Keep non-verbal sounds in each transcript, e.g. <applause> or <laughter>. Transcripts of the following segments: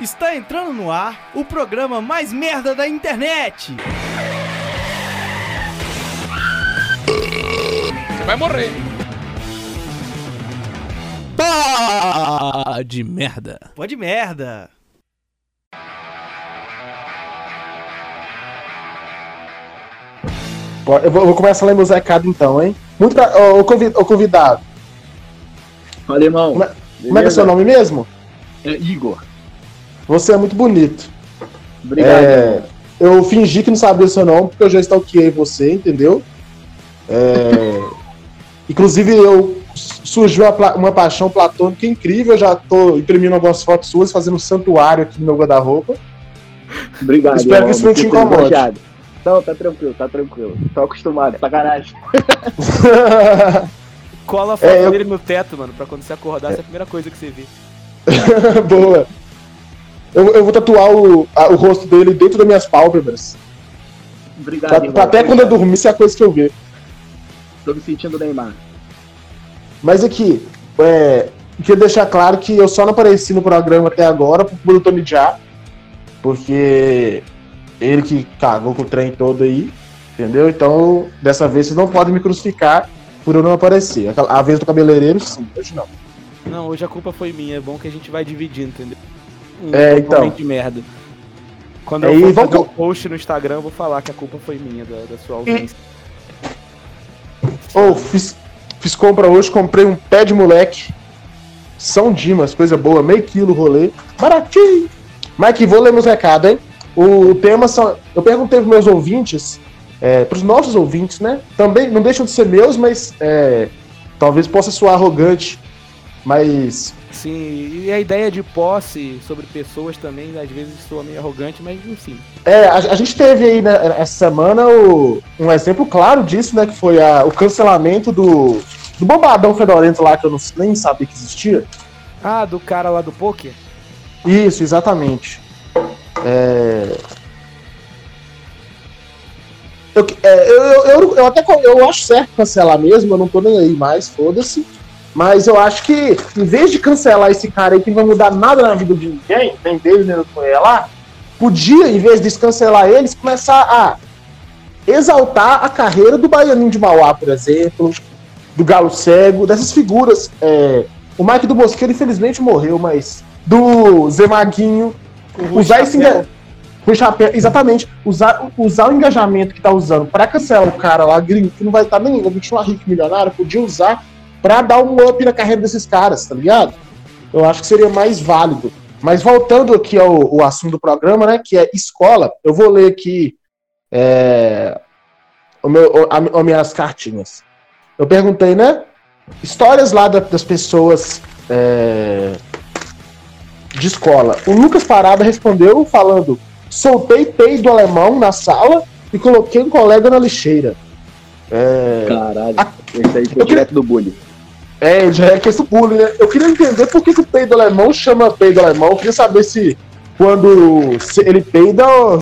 Está entrando no ar o programa mais merda da internet. Você vai morrer. Pá de merda. Pode merda. Eu vou, eu vou começar a ler meus recados então, hein? Muito pra, ô, ô, convidado. Fala, irmão. Como é, como é que é seu nome mesmo? É Igor. Você é muito bonito. Obrigado. É, eu fingi que não sabia o seu nome, porque eu já stalkeei você, entendeu? É, <laughs> inclusive, eu surgiu uma, uma, paixão platônica incrível. Eu já tô imprimindo algumas fotos suas, fazendo um santuário aqui no meu guarda-roupa. Obrigado. Espero que isso não te incomode. Não, tá tranquilo, tá tranquilo. Tô acostumado, sacanagem. <laughs> Cola a foto é, eu... dele no teto, mano, pra quando você acordar, é. essa é a primeira coisa que você vê. <laughs> Boa. Eu, eu vou tatuar o, a, o rosto dele dentro das minhas pálpebras. Obrigado, pra, irmão, pra até quando eu dormir, se é a coisa que eu ver. Tô me sentindo Neymar. Mas aqui, é, queria deixar claro que eu só não apareci no programa até agora por do Tony Já, porque ele que cagou com o trem todo aí, entendeu? Então, dessa vez vocês não podem me crucificar por eu não aparecer. A vez do cabeleireiro, sim, hoje não. Não, hoje a culpa foi minha. É bom que a gente vai dividindo, entendeu? Um é, então. de merda. Quando eu for fazer um post no Instagram, eu vou falar que a culpa foi minha, da, da sua ausência. Ô, oh, fiz, fiz compra hoje, comprei um pé de moleque. São Dimas, coisa boa, meio quilo rolê. Baratinho. Mike, vou ler meus recados, hein? O tema são. Eu perguntei pros meus ouvintes, é, pros nossos ouvintes, né? Também não deixam de ser meus, mas é, talvez possa soar arrogante. Mas. Sim, e a ideia de posse sobre pessoas também, às vezes soa meio arrogante, mas enfim. É, a, a gente teve aí né, essa semana o, um exemplo claro disso, né? Que foi a, o cancelamento do, do bombadão fedorento lá, que eu não, nem sabia que existia. Ah, do cara lá do poker? Isso, exatamente. É... Eu, é, eu, eu, eu, até eu acho certo cancelar mesmo, eu não tô nem aí mais, foda-se. Mas eu acho que, em vez de cancelar esse cara aí que não vai mudar nada na vida de ninguém, nem dele, nem do lá, podia, em vez de descancelar eles, começar a exaltar a carreira do Baianinho de Mauá, por exemplo, do Galo Cego, dessas figuras. É, o Mike do Bosqueiro, infelizmente, morreu, mas do Zé Maguinho, usar esse chapéu, exatamente, usar, usar o engajamento que tá usando para cancelar o cara lá, gringo, que não vai estar tá nem, vai continuar rico milionário, podia usar para dar um up na carreira desses caras, tá ligado? Eu acho que seria mais válido. Mas voltando aqui ao, ao assunto do programa, né, que é escola, eu vou ler aqui é, o meu, as minhas cartinhas. Eu perguntei, né, histórias lá da, das pessoas é, de escola. O Lucas Parada respondeu falando: soltei peido alemão na sala e coloquei um colega na lixeira. É... Caralho, a... esse aí foi direto do bullying. É, já é questão do bullying, né? Eu queria entender por que, que o peido alemão chama peido alemão. Eu queria saber se quando ele peida, ou,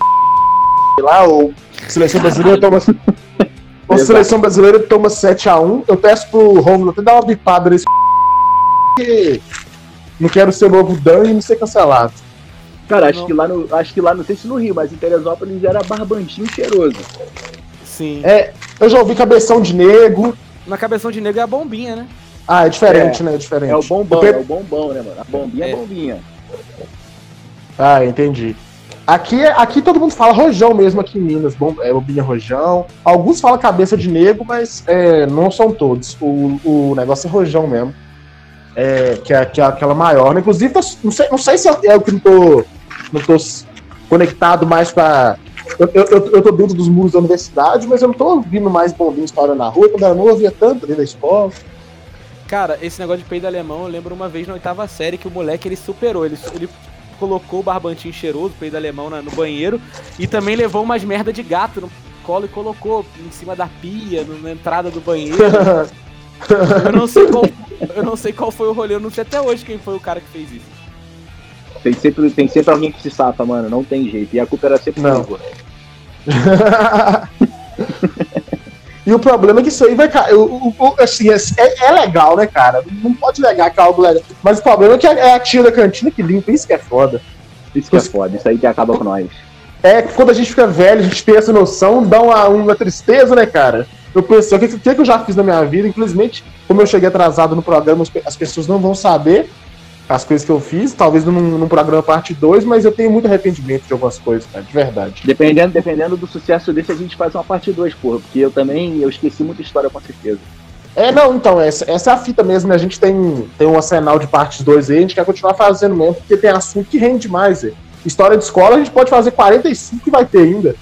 lá, ou seleção brasileira toma. <laughs> ou seleção brasileira toma 7x1. Eu peço pro Romulo até dar uma bipada nesse. <laughs> Não quero ser novo Dan e não ser cancelado. Cara, acho não. que lá no. Acho que lá, não sei se no Rio, mas em Teresópolis era barbantinho cheiroso. Sim. É, eu já ouvi cabeção de nego. Na cabeção de nego é a bombinha, né? Ah, é diferente, é, né? É diferente. É o bombom, é o bombom, né, mano? A bombinha é, é bombinha. Ah, entendi. Aqui, aqui todo mundo fala rojão mesmo aqui em Minas, bom, é bombinha rojão. Alguns falam cabeça de nego, mas é, não são todos. O, o negócio é rojão mesmo é, que, é, que é aquela maior. Né? Inclusive, não, sei, não sei se é o que não tô, não tô conectado mais para eu, eu, eu, tô dentro dos muros da universidade, mas eu não tô ouvindo mais bombinho história na rua, quando eu não ouvia tanto dentro da escola. Cara, esse negócio de peido alemão, eu lembro uma vez na oitava série que o moleque ele superou. Ele, ele colocou o barbantinho cheiroso, peido alemão na, no banheiro, e também levou umas merda de gato no colo e colocou em cima da pia, no, na entrada do banheiro. <laughs> eu não sei qual eu não sei qual foi o rolê, eu não sei até hoje quem foi o cara que fez isso. Tem sempre, tem sempre alguém que se safa, mano, não tem jeito. E a culpa era sempre não. <laughs> e o problema é que isso aí vai cair. Assim, é, é, é, legal, né, cara? Não pode negar que é algo legal. Mas o problema é que é a tia da cantina que limpa, isso que é foda. Isso que é foda, isso aí que acaba com nós. É que quando a gente fica velho, a gente tem essa noção, dá uma, uma tristeza, né, cara? Eu penso, o que, que eu já fiz na minha vida? Infelizmente, como eu cheguei atrasado no programa, as pessoas não vão saber as coisas que eu fiz, talvez num, num programa parte 2, mas eu tenho muito arrependimento de algumas coisas, cara, de verdade. Dependendo, dependendo do sucesso desse, a gente faz uma parte 2, porra, porque eu também eu esqueci muita história com certeza. É, não, então, essa, essa é a fita mesmo, né? A gente tem, tem um arsenal de partes 2 aí, a gente quer continuar fazendo mesmo, porque tem assunto que rende mais, velho. História de escola a gente pode fazer 45 e vai ter ainda.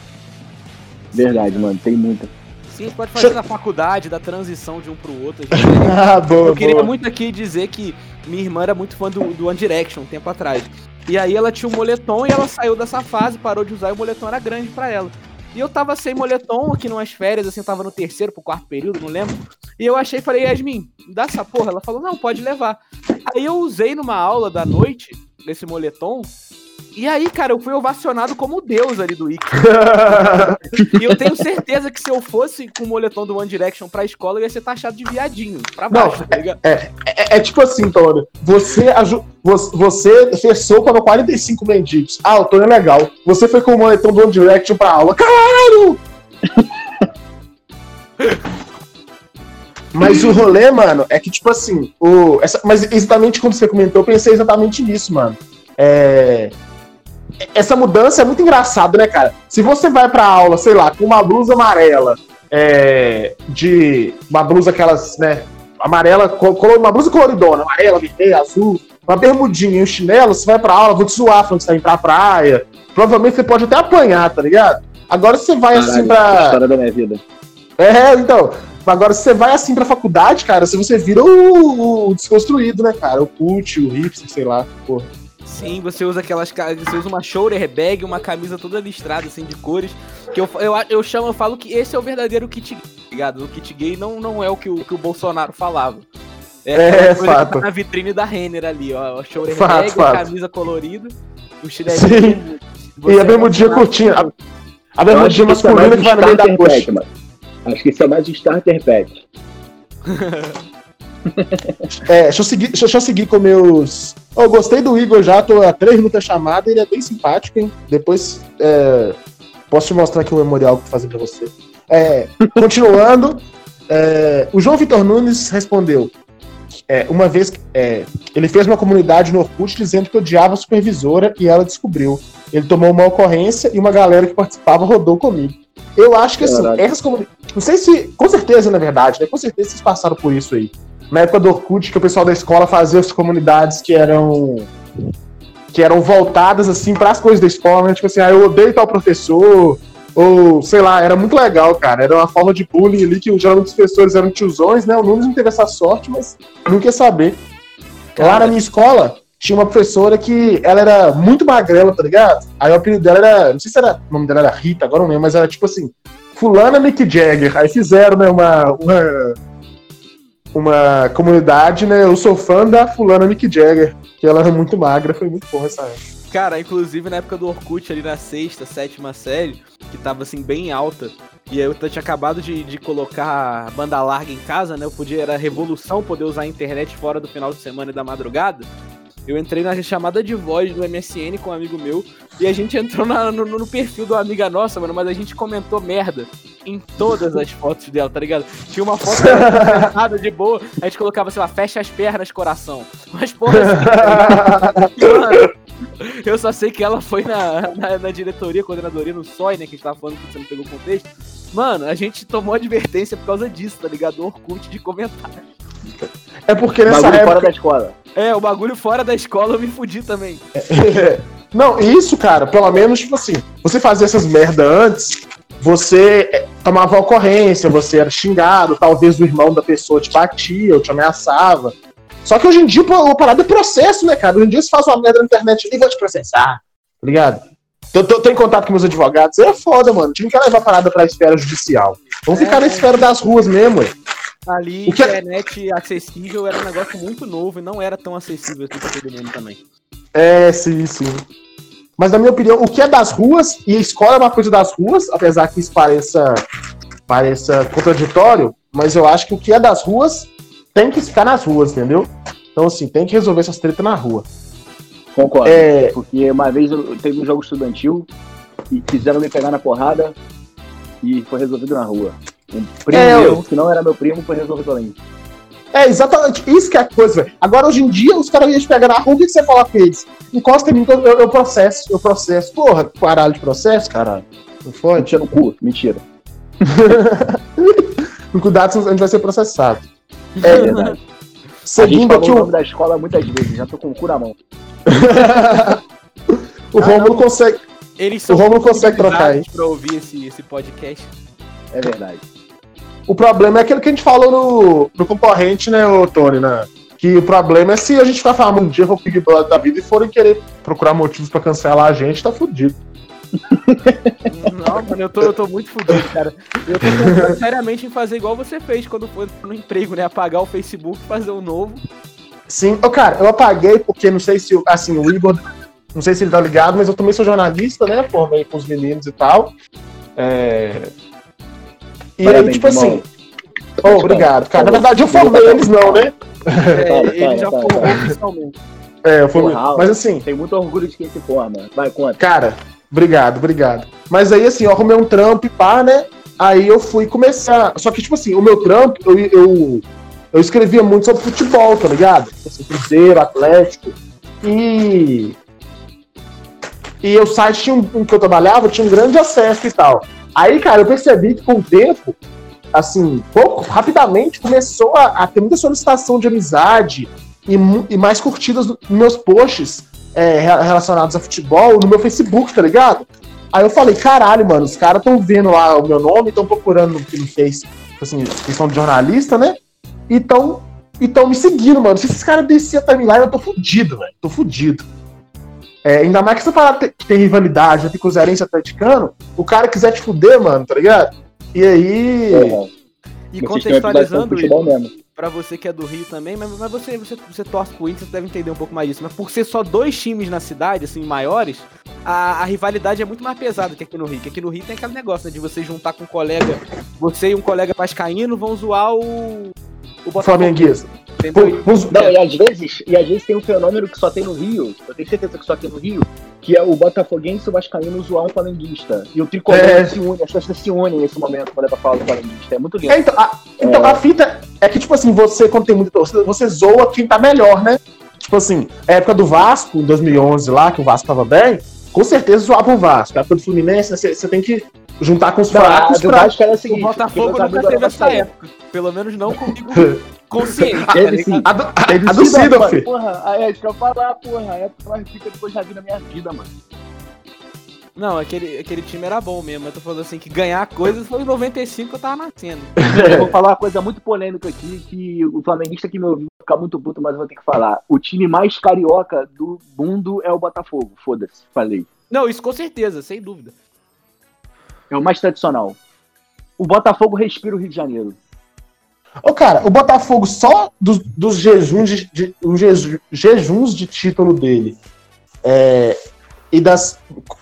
Verdade, mano, tem muita. Sim, pode fazer na faculdade, da transição de um pro outro. <laughs> ah, boa, eu queria boa. muito aqui dizer que minha irmã era muito fã do, do One Direction um tempo atrás. E aí ela tinha um moletom e ela saiu dessa fase, parou de usar e o moletom era grande para ela. E eu tava sem moletom aqui numas férias, assim, eu tava no terceiro pro quarto período, não lembro. E eu achei, falei, Yasmin, dá essa porra. Ela falou, não, pode levar. Aí eu usei numa aula da noite, esse moletom, e aí, cara, eu fui ovacionado como deus ali do Ike. <laughs> e eu tenho certeza que se eu fosse com o moletom do One Direction pra escola, eu ia ser taxado de viadinho. Pra baixo, Não, tá ligado? É, é, é tipo assim, Tony. Você, aju- vo- você fez sopa no 45 mendigos. Ah, o Tony é legal. Você foi com o moletom do One Direction pra aula. Caralho! <laughs> Mas o rolê, mano, é que, tipo assim, o, essa, mas exatamente como você comentou, eu pensei exatamente nisso, mano. É, essa mudança é muito engraçada, né, cara? Se você vai pra aula, sei lá, com uma blusa amarela, é, de uma blusa aquelas, né, amarela, uma blusa coloridona, amarela, vermelha, azul, uma bermudinha e um chinelo, você vai pra aula, vou te zoar falando que você tá indo pra praia. Provavelmente você pode até apanhar, tá ligado? Agora você vai assim Caralho, pra. história da minha vida. É, então. Agora, se você vai assim pra faculdade, cara, se você vira o, o desconstruído, né, cara? O cult, o hipster, sei lá, porra. Sim, você usa aquelas. Você usa uma shoulder bag, uma camisa toda listrada, assim, de cores. Que eu, eu, eu chamo, eu falo que esse é o verdadeiro kit gay, tá ligado? O kit gay não, não é o que o, que o Bolsonaro falava. É, coisa que fato. tá na vitrine da Renner ali, ó. A shoulder Fato, bag, fato. a camisa colorida, o chinelo. Sim. E a bermudinha curtinha. A, a bermudinha que é masculina mais que vai no meio da starter coxa. pack, mano. Acho que isso é mais um starter pack. <laughs> <laughs> É, deixa eu seguir, deixa, deixa eu seguir com meus. Oh, gostei do Igor já, tô há três minutos da chamada, ele é bem simpático, hein? Depois é, posso te mostrar aqui o memorial que eu vou fazer pra você. É, <laughs> continuando, é, o João Vitor Nunes respondeu. é, uma vez é, ele fez uma comunidade no Orkut dizendo que odiava a supervisora e ela descobriu. Ele tomou uma ocorrência e uma galera que participava rodou comigo. Eu acho que assim, essas comunidades. Não sei se. Com certeza, na verdade, né? Com certeza vocês passaram por isso aí na época do Orkut, que o pessoal da escola fazia as comunidades que eram que eram voltadas assim para as coisas da escola, né? Tipo assim, ah, eu odeio tal professor, ou sei lá, era muito legal, cara. Era uma forma de bullying ali que geralmente os professores eram tiozões, né? O Nunes não teve essa sorte, mas não quer saber. Lá na minha escola tinha uma professora que ela era muito magrela, tá ligado? Aí o apelido dela era, não sei se era, o nome dela era Rita, agora não lembro, mas era tipo assim, fulana Mick Jagger. Aí fizeram, né, uma, uma uma comunidade, né? Eu sou fã da fulana Mick Jagger, que ela era muito magra, foi muito bom essa época. Cara, inclusive na época do Orkut, ali na sexta, sétima série, que tava assim bem alta, e eu tinha acabado de, de colocar banda larga em casa, né? Eu podia, era revolução poder usar a internet fora do final de semana e da madrugada. Eu entrei na chamada de voz do MSN com um amigo meu e a gente entrou na- no, no perfil uma amiga nossa, mano, mas a gente comentou merda em todas as fotos dela, tá ligado? Tinha uma foto sentada <laughs> de boa, a gente colocava, sei lá, fecha as pernas, coração. Mas porra, assim, <laughs> mano, eu só sei que ela foi na, na, na diretoria, coordenadoria, no SOI, né? Que a gente tava falando que você não pegou o contexto. Mano, a gente tomou advertência por causa disso, tá ligado? Do Orkut de comentário. É porque nessa Bagulho fora época. da escola. É, o bagulho fora da escola eu me fudi também. <laughs> Não, isso, cara, pelo menos, tipo assim, você fazia essas merda antes, você eh, tomava ocorrência, você era xingado, talvez o irmão da pessoa te batia ou te ameaçava. Só que hoje em dia a parada é processo, né, cara? Hoje em dia você faz uma merda na internet e vai te processar, tá ligado? Tô, tô, tô em contato com meus advogados, é foda, mano. A gente não quer levar a parada pra esfera judicial. Vamos É. ficar na esfera das ruas mesmo, ué. Ali, O que é- internet acessível era um negócio muito novo e não era tão acessível assim pra todo mundo também. É, sim, sim. Mas na minha opinião, o que é das ruas, e a escola é uma coisa das ruas, apesar que isso pareça, pareça contraditório, mas eu acho que o que é das ruas tem que ficar nas ruas, entendeu? Então, assim, tem que resolver essas tretas na rua. Concordo. É, Porque uma vez eu teve um jogo estudantil e quiseram me pegar na porrada e foi resolvido na rua. Um primo É, eu- meu, que não era meu primo, foi resolvido ali. é exatamente isso que é a coisa, velho. Agora, hoje em dia, os caras iam te pegar na rua, o que, você fala com eles? Encosta em mim, eu, eu, processo, eu processo. Porra, caralho de processo, caralho. Não foi? Mentira no cu, mentira. <laughs> Com cuidado, senão a gente vai ser processado. É É, verdade. A gente seguindo falou aqui o nome da escola muitas vezes, já tô com o cu na mão. <laughs> o Ah, Rômulo não. consegue. Eles são O Romulo consegue trocar, hein? pra ouvir esse, esse podcast. É verdade. O problema é aquilo que a gente falou no, no concorrente, né, ô Tony, né? Que o problema é se a gente ficar falando um dia pro Big Brother da vida e forem querer procurar motivos pra cancelar a gente, tá fudido. <laughs> Não, mano, eu tô, eu tô muito fudido, cara. Eu tô pensando <laughs> seriamente em fazer igual você fez quando foi no emprego, né? Apagar o Facebook, fazer um novo. Sim, ô, cara, eu apaguei porque não sei se, o- assim, o Igor, não sei se ele tá ligado, mas eu também sou jornalista, né? Formei com os meninos e tal. É... E Parabéns, aí, tipo assim. Ô, obrigado, cara. Na verdade, eu formei eles, não, né? É, ele já formou oficialmente. É, eu formei. Mas assim, Tem muito orgulho de quem se forma. Vai, conta. Cara, obrigado, obrigado. Mas aí, assim, eu arrumei um trampo e pá, né? Aí eu fui começar. Só que, tipo assim, o meu trampo, eu, eu, eu escrevia muito sobre futebol, tá ligado? Assim, Cruzeiro, Atlético. E. E o site tinha um, um que eu trabalhava, tinha um grande acesso e tal. Aí, cara, eu percebi que com o tempo, assim, pouco, rapidamente, começou a, a ter muita solicitação de amizade e, e mais curtidas nos meus posts é, re- relacionados a futebol no meu Facebook, tá ligado? Aí eu falei, caralho, mano, os caras estão vendo lá o meu nome, estão procurando no que Face, tipo assim, questão de jornalista, né? E estão tão me seguindo, mano. Se esses caras desciam a timeline, eu tô fudido, velho. Tô fudido. É, ainda mais que essa parada tem, tem rivalidade, né? tem cruzeirense atleticano, o cara quiser te fuder, mano, tá ligado? E aí. E um episódio sobre contextualizando mesmo. pra você que é do Rio também, mas, mas você, você, você torce pro Inter, você deve entender um pouco mais disso. Mas por ser só dois times na cidade, assim, maiores, a, a rivalidade é muito mais pesada que aqui no Rio. Que aqui no Rio tem aquele negócio, né, de você juntar com um colega, você e um colega vascaíno vão zoar o. O. Flamenguista. Vamos- Não, e às vezes, e às vezes tem um fenômeno que só tem no Rio, eu tenho certeza que só tem no Rio, que é o Botafoguense e o Vascaíno zoar um flamenguista. E o tricolor É. se une, as pessoas se unem nesse momento quando é pra falar do flamenguista. É muito lindo. É, então, a, então a fita é que, tipo assim, você, quando tem muita torcida, você zoa quem tá melhor, né? Tipo assim, a época do Vasco, em 2011 lá, que o Vasco tava bem, com certeza zoava o Vasco. A época do Fluminense, né, você você tem que juntar com os Não, a fracos pra... Vasco era o O seguinte, Botafogo que meus nunca teve essa época. Pelo menos não comigo <laughs> consciente. tá Teve ligado? sim. A, Teve a sim, do filho. Porra, é isso que eu ia falar, porra. A época mais rica que eu já vi na minha vida, mano. Não, aquele, aquele time era bom mesmo. Eu tô falando assim que ganhar coisas foi em 95 que eu tava nascendo. <laughs> Eu vou falar uma coisa muito polêmica aqui, que o flamenguista que me ouviu vai ficar muito puto, mas eu vou ter que falar. O time mais carioca do mundo é o Botafogo. Foda-se, falei. Não, isso com certeza, sem dúvida. É o mais tradicional. O Botafogo respira o Rio de Janeiro. Ô, cara, o Botafogo só dos, dos jejuns, de, de- jejuns de título dele é, e das,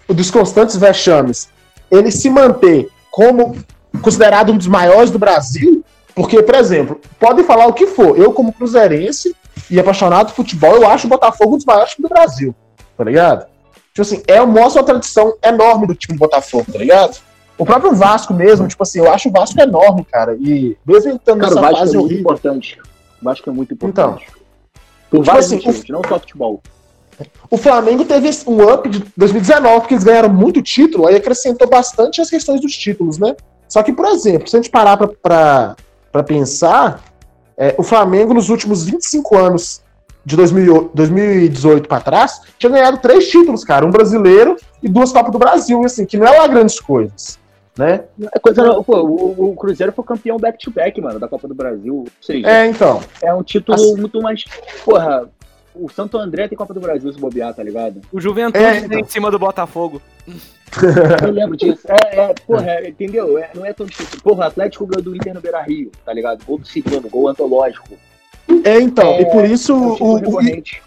dos constantes vexames, ele se manter como considerado um dos maiores do Brasil, porque, por exemplo, podem falar o que for, eu como cruzeirense e apaixonado por futebol, eu acho o Botafogo um dos maiores do Brasil, tá ligado? Tipo assim, é, mostra uma tradição enorme do time do Botafogo, tá ligado? O próprio Vasco mesmo, tipo assim, eu acho o Vasco enorme, cara. E mesmo ele estando Cara, o nessa Vasco fase é muito horrível. importante. O Vasco é muito importante. Por Tipo vários assim, motivos, não só futebol. O Flamengo teve um up de 2019, porque eles ganharam muito título, aí acrescentou bastante as questões dos títulos, né? Só que, por exemplo, se a gente parar pra pensar, é, o Flamengo nos últimos 25 anos, de 2008 2018 pra trás, tinha ganhado três títulos, cara. Um brasileiro e duas Copas do Brasil, e assim, que não é lá grandes coisas, né? É coisa, não- pô, o, o Cruzeiro foi campeão back-to-back, mano, da Copa do Brasil. Ou seja, É, então. é um título Assim- muito mais. Porra, o Santo André tem Copa do Brasil se bobear, tá ligado? O Juventude É, então. em cima do Botafogo. Eu lembro disso. É, é, porra, é, entendeu? É, não é tão difícil. Porra, o Atlético ganhou do Inter no Beira Rio, tá ligado? Gol do Cirino, gol antológico. É, então. É, e por isso, É o, o- recorrente.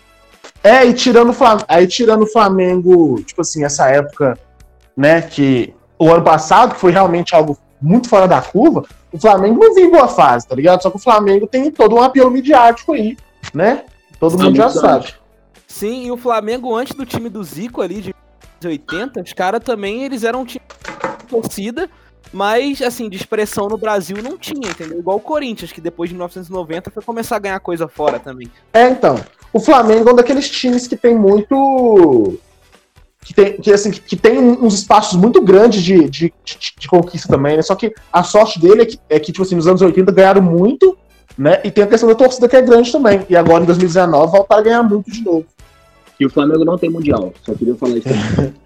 É, e tirando, o Flam- aí tirando o Flamengo, tipo assim, essa época, né, que o ano passado, que foi realmente algo muito fora da curva, o Flamengo não vive boa fase, tá ligado? Só que o Flamengo tem todo um apelo midiático aí, né? Todo Há mundo já sabe. Sim, e o Flamengo, antes do time do Zico ali de 80, os caras também, eles eram um time de torcida, mas, assim, de expressão no Brasil não tinha, entendeu? Igual o Corinthians, que depois de 1990 foi começar a ganhar coisa fora também. É, então. O Flamengo é um daqueles times que tem muito. Que tem, que, assim, que tem uns espaços muito grandes de, de, de, de conquista também, né? Só que a sorte dele é que, é que, tipo assim, nos anos 80 ganharam muito, né? E tem a questão da torcida que é grande também. E agora, em 2019, voltar a ganhar muito de novo. E o Flamengo não tem mundial. Só queria falar isso. <laughs>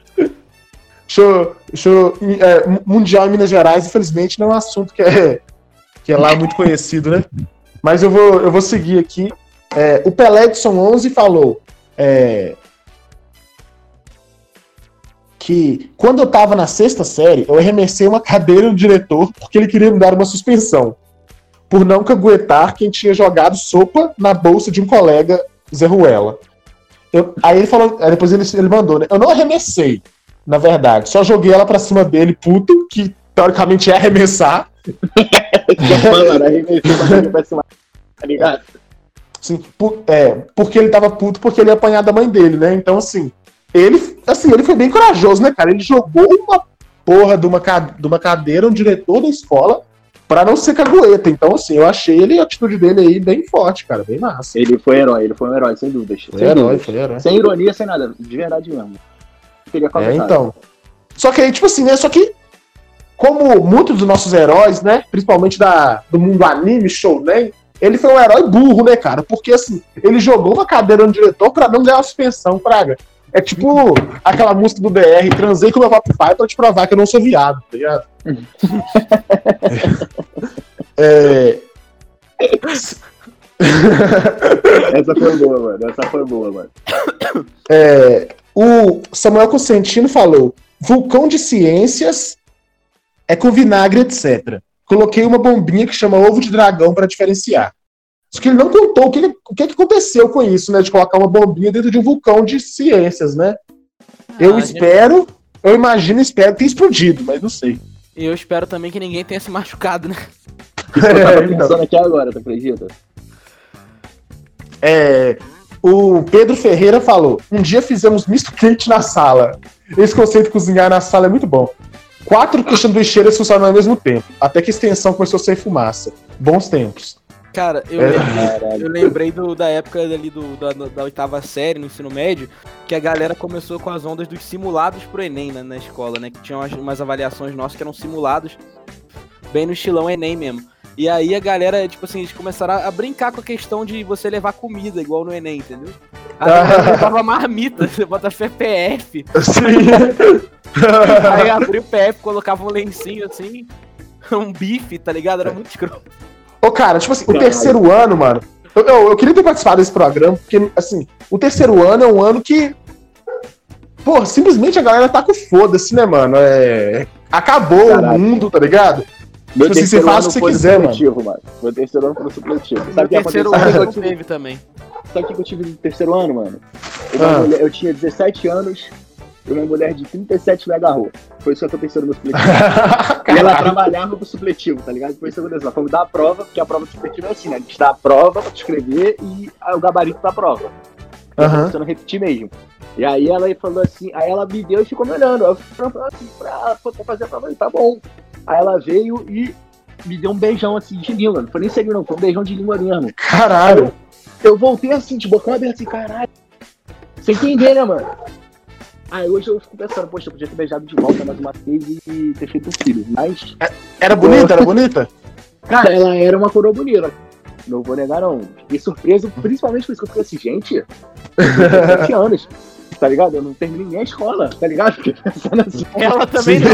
Show, show, é, mundial em Minas Gerais, infelizmente, não é um assunto que é, que é lá muito conhecido, né? Mas eu vou, eu vou seguir aqui. É, o Pelé Edson 11 falou é, que quando eu tava na sexta série, eu arremessei uma cadeira no diretor porque ele queria me dar uma suspensão. Por não caguetar quem tinha jogado sopa na bolsa de um colega, Zé Ruela. Eu, aí ele falou, aí depois ele, ele mandou, né? Eu não arremessei, na verdade. Só joguei ela pra cima dele, puto, que teoricamente é arremessar. Tá? Assim, por, é, porque ele tava puto porque ele ia apanhar da mãe dele, né? Então, assim, ele, assim, ele foi bem corajoso, né, cara? Ele jogou uma porra de uma, de uma cadeira, um diretor da escola, pra não ser cagueta. Então, assim, eu achei ele, a atitude dele aí bem forte, cara, bem massa. Ele foi herói, ele foi um herói, sem dúvidas. Foi sem herói, dúvidas. foi herói. Sem ironia, sem nada, de verdade mesmo. Queria É, comentar. então. Só que aí, tipo assim, né? Só que, como muitos dos nossos heróis, né? Principalmente da, do mundo anime, shounen, ele foi um herói burro, né, cara? Porque, assim, ele jogou uma cadeira no diretor pra não ganhar uma suspensão, praga. É tipo aquela música do BR, transei com meu papai pra te provar que eu não sou viado, tá ligado? <laughs> é... <laughs> Essa foi boa, mano. Essa foi boa, mano. É, o Samuel Consentino falou: vulcão de ciências é com vinagre, etc. Coloquei uma bombinha que chama ovo de dragão para diferenciar. Só que ele não contou o que, o que, aconteceu com isso, né? De colocar uma bombinha dentro de um vulcão de ciências, né? eu Ah, gente- espero, eu imagino, espero que tenha explodido, mas não sei. E eu espero também que ninguém tenha se machucado, né? Que <laughs> eu tava então. pensando aqui agora, tu acredita? É, o Pedro Ferreira falou: um dia fizemos misto quente na sala. Esse conceito de cozinhar na sala é muito bom. Quatro sanduicheiras funcionam ao mesmo tempo, até que a extensão começou a ser fumaça. Bons tempos. Cara, eu, É. lembrei, eu lembrei do- da época ali do, da, da oitava série, no ensino médio, que a galera começou com as ondas dos simulados pro Enem né, na escola, né? Que tinham umas, umas avaliações nossas que eram simulados, bem no estilão Enem mesmo. E aí a galera, tipo assim, eles começaram a, brincar com a questão de você levar comida, igual no Enem, entendeu? A galera levava marmita, <laughs> você bota fé PF, aí abria o PF, colocava um lencinho assim, um bife, tá ligado? Era muito escroto. Ô, cara, tipo assim, o terceiro ano, mano. Eu, eu, eu queria ter participado desse programa, porque, assim, o terceiro ano é um ano que. Pô, simplesmente a galera tá com foda-se, né, mano? É. Acabou Caralho. o mundo, tá ligado? Meu Tipo assim, você terceiro faz ano o que você quiser, mano. mano. Meu terceiro ano foi no supletivo. Sabe o que terceiro aconteceu? ano <laughs> Sabe o que eu eu tive- também. Sabe o que eu tive no terceiro ano, mano? Uma Ah. mulher- eu tinha 17 anos e uma mulher de 37 me agarrou. Foi isso que aconteceu no meu supletivo. <laughs> E ela trabalhava pro supletivo, tá ligado? Foi isso que aconteceu. Fomos dar a prova, porque a prova do supletivo é assim, né? A gente dá a prova pra escrever e o gabarito da prova. Aham. Você não repetir mesmo. E aí ela falou assim, aí ela me deu e ficou me olhando. Aí eu falando assim, pra, pra fazer a prova, eu falei, tá bom. Aí ela veio e me deu um beijão assim de língua. Não foi nem serio, não, foi um beijão de língua mesmo. Caralho. Eu voltei assim, de bocão aberto, assim, caralho. Sem entender, né, mano? Aí hoje eu fico pensando, poxa, eu podia ter beijado de volta mais uma vez e ter feito um filho. Mas, Era bonita? Era bonita? <laughs> cara, ela era uma coroa bonita. Não vou negar, não. Fiquei surpreso, <laughs> principalmente por isso que eu fiquei assim, gente, eu tenho 17 anos, tá ligado? Eu não terminei nem a escola, tá ligado? Assim. Ela também Sim. não.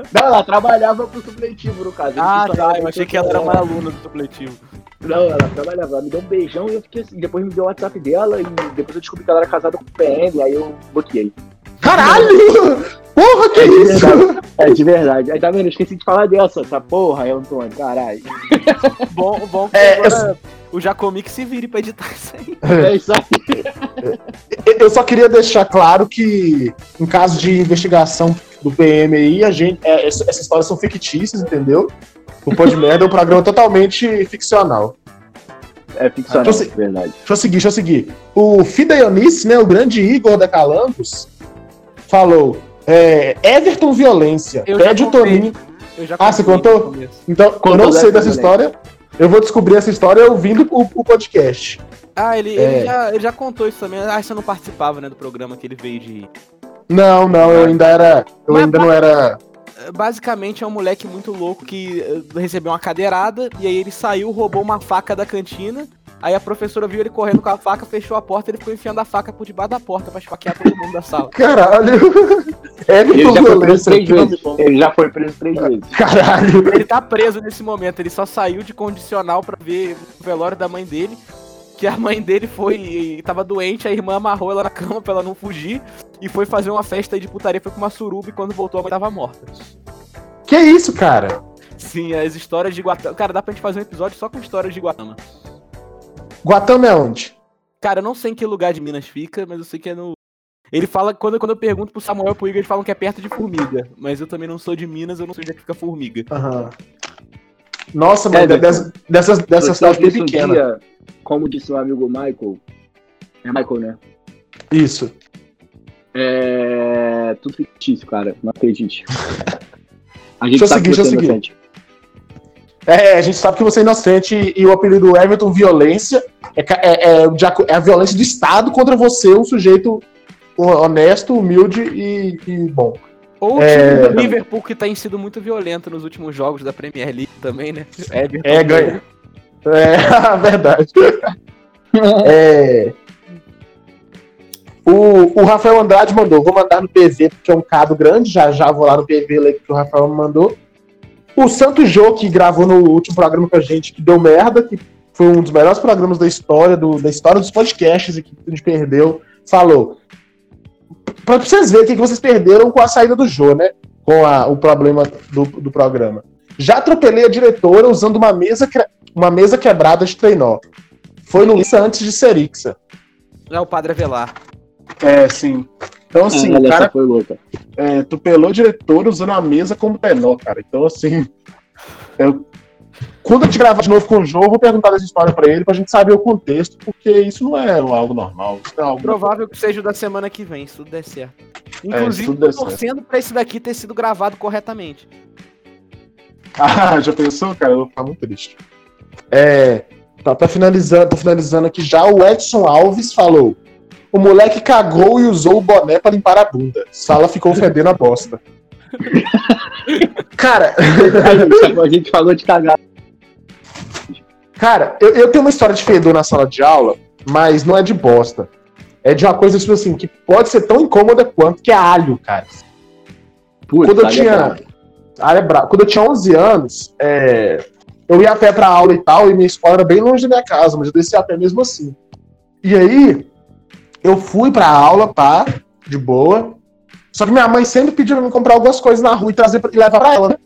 <laughs> Não, ela trabalhava pro supletivo, no caso. Ah, tá. Eu achei que ela era uma aluna do supletivo. Não, ela trabalhava, ela me deu um beijão e eu fiquei assim. Depois me deu o WhatsApp dela e depois eu descobri que ela era casada com o PM, aí eu bloqueei. Caralho! Porra, que É isso? verdade. É de verdade. Aí tá vendo? Eu esqueci de falar dessa, essa porra, aí, Antônio, caralho. Bom, bom que É, agora o Jacomi que se vire pra editar isso aí. É isso aí. Eu só queria deixar claro que, em caso de investigação do PM aí, a gente, é, essa- essas histórias são fictícias, entendeu? O Pô de Merda é um programa totalmente ficcional. é ficcional, Deixa eu se- verdade. Deixa eu seguir, deixa eu seguir. O Fideonice, né, o grande Igor da Calandos, falou: é, Everton Violência, Eu pede o. Toninho. Eu já Ah, você contou? Então, eu não sei dessa história. Eu vou descobrir essa história ouvindo o, o podcast. Ah, ele, É. ele, já, ele já contou isso também. Ah, você não participava, né, do programa que ele veio de. Não, não, eu ainda era. Eu Mas- ainda não era. Basicamente é um moleque muito louco que eh, recebeu uma cadeirada e aí ele saiu, roubou uma faca da cantina. Aí a professora viu ele correndo com a faca, fechou a porta e ele ficou enfiando a faca por debaixo da porta pra esfaquear todo mundo da sala. Caralho! <laughs> Ele Everton já foi preso três vezes. Ele já foi preso três vezes. Caralho! Ele tá preso nesse momento, ele só saiu de condicional pra ver o velório da mãe dele. Que a mãe dele foi. tava doente, a irmã amarrou ela na cama pra ela não fugir. E foi fazer uma festa aí de putaria, foi com uma suruba e quando voltou a mãe tava morta. Que isso, cara? Sim, as histórias de Guatama. Cara, dá pra gente fazer um episódio só com histórias de Guatama. Guatama é onde? Cara, eu não sei em que lugar de Minas fica, mas eu sei que é no. Ele fala, quando, quando eu pergunto pro Samuel e pro Igor, eles falam que é perto de Formiga. Mas eu também não sou de Minas, eu não sei onde é que fica Formiga. Aham. Nossa, mas Everton, dessa, dessa, dessa Você cidade bem um pequena. dia, como disse meu amigo Michael, é Michael, né? Isso. É tudo fictício, cara. Não acredite. <laughs> A gente Deixa eu sabe seguir, deixa eu é seguir. É, a gente sabe que você é inocente e o apelido Everton Violência é, é, é é a violência do Estado contra você, um sujeito honesto, humilde e, e bom. Ou o É. time do Liverpool, que tem sido muito violento nos últimos jogos da Premier League também, né? Everton. É, ganha. É, <laughs> verdade. É, o, o Rafael Andrade mandou, vou mandar no PV, porque é um cado grande, já já vou lá no PV ler que o Rafael me mandou. O Santo Jô, que gravou no último programa com a gente, que deu merda, que foi um dos melhores programas da história, do, da história dos podcasts que a gente perdeu, falou. Pra vocês verem o que vocês perderam com a saída do Jô, né? Com a- o problema do, do programa. Já atropelei a diretora usando uma mesa, uma mesa quebrada de treinó. Foi no Lissa antes de Serixa. É o Padre Avelar. É, sim. Então, assim, Ah, o essa cara foi louca. é, a diretora usando a mesa como trenó, cara. Então, assim. eu- quando a gente gravar de novo com o João, eu vou perguntar dessa história pra ele pra gente saber o contexto, porque isso não é algo normal. Isso é algo. Provável que seja o da semana que vem, se tudo der certo. se Inclusive, tudo der tô torcendo pra esse daqui ter sido gravado corretamente. <laughs> Ah, já pensou, cara? Eu vou ficar muito triste. É, tá, tá finalizando, tô finalizando aqui já. O Edson Alves falou: o moleque cagou e usou o boné pra limpar a bunda. Sala ficou fedendo a bosta. cara, A gente falou de cagar. cara, eu, eu tenho uma história de fedor na sala de aula, mas não é de bosta. É de uma coisa, tipo assim, que pode ser tão incômoda quanto, que é alho, cara. Putz, Quando eu é tinha. é brabo. Quando eu tinha 11 anos, é, eu ia a pé pra aula e tal, e minha escola era bem longe da minha casa, mas eu descia a pé mesmo assim. E aí, eu fui pra aula, pá, de boa. Só que minha mãe sempre pediu pra mim comprar algumas coisas na rua e trazer pra, e levar pra ela, né?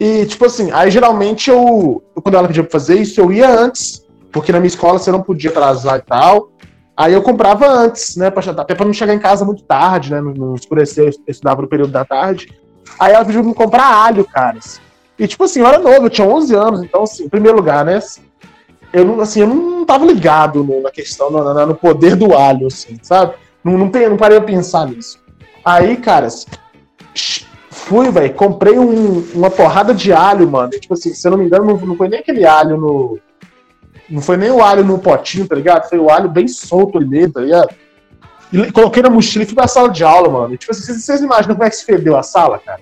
E, tipo assim, aí geralmente eu, quando ela pedia pra fazer isso, eu ia antes, porque na minha escola você não podia atrasar e tal. Aí eu comprava antes, né? Pra, até pra não chegar em casa muito tarde, né? Não escurecer, eu estudava no período da tarde. Aí ela pediu pra me comprar alho, cara. E tipo assim, eu era novo, eu tinha 11 anos, então assim, em primeiro lugar, né? Eu não, assim, eu não tava ligado no- na questão, no, no- no poder do alho, assim, sabe? Não, não, tem, não parei a pensar nisso. Aí, caras, fui, velho, comprei um- uma porrada de alho, mano. E, tipo assim, se eu não me engano, não, não foi nem aquele alho no. Não foi nem o alho no potinho, tá ligado? Foi o alho bem solto ali dentro, tá ligado? E coloquei na mochila e fui pra sala de aula, mano. E, tipo assim, vocês, vocês imaginam como é que se fedeu a sala, cara?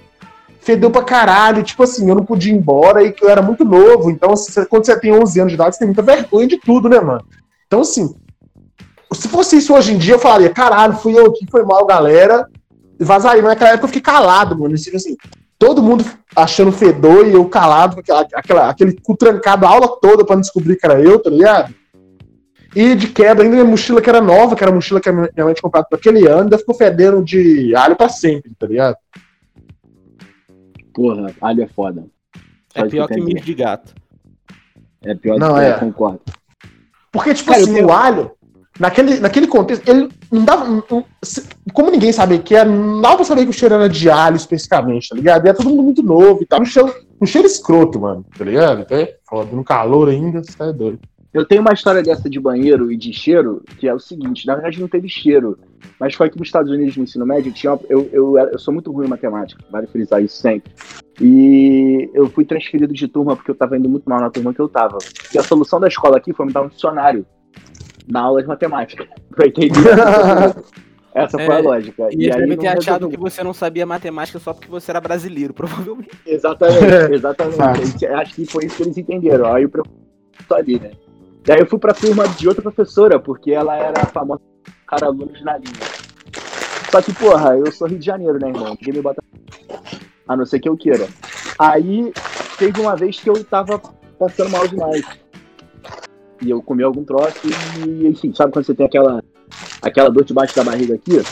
Fedeu pra caralho, tipo assim, eu não podia ir embora e que eu era muito novo. Então, assim, quando você tem 11 anos de idade, você tem muita vergonha de tudo, né, mano? Então, assim, se fosse isso hoje em dia, eu falaria, caralho, fui eu aqui, foi mal, galera. E vazaria. Mas naquela época eu fiquei calado, mano. Assim, assim, todo mundo achando fedor e eu calado, aquela, aquela- aquele cu trancado a aula toda pra não descobrir que era eu, tá ligado? E de queda, ainda minha mochila que era nova, que era a mochila que a minha mãe tinha comprado pra aquele ano, ainda ficou fedendo de alho pra sempre, tá ligado? Porra, alho é foda. Só É pior que mijo dizer. de gato. É pior Não, que é. eu concordo. Porque, tipo Cara, assim, tenho- o alho, naquele, naquele contexto, ele não dava. não- como ninguém sabia que era, não dava pra saber que o cheiro era de alho especificamente, tá ligado? E era todo mundo muito novo e tal. Um cheiro, um cheiro escroto, mano, tá ligado? É foda, no calor ainda, você tá doido. Eu tenho uma história dessa de banheiro e de cheiro, que é o seguinte, na verdade não teve cheiro, mas foi aqui nos Estados Unidos no ensino médio, tinha, eu, eu, eu sou muito ruim em matemática, vale frisar isso sempre. E eu fui transferido de turma porque eu tava indo muito mal na turma que eu tava. E a solução da escola aqui foi me dar um dicionário na aula de matemática. <laughs> Pra entender. Essa foi É, a lógica. E eles devem não ter achado que você não sabia matemática só porque você era brasileiro, <laughs> provavelmente. Exatamente, <laughs> exatamente. Acho que foi isso que eles entenderam. Aí eu preocupo ali, né? Daí eu fui pra turma de outra professora, porque ela era famosa cara alunos na linha. Só que, porra, eu sou Rio de Janeiro, né, irmão? Ninguém me bota. A não ser que eu queira. Aí teve uma vez que eu tava passando mal demais. E eu comi algum troço e, enfim, sabe quando você tem aquela, aquela dor debaixo da barriga aqui?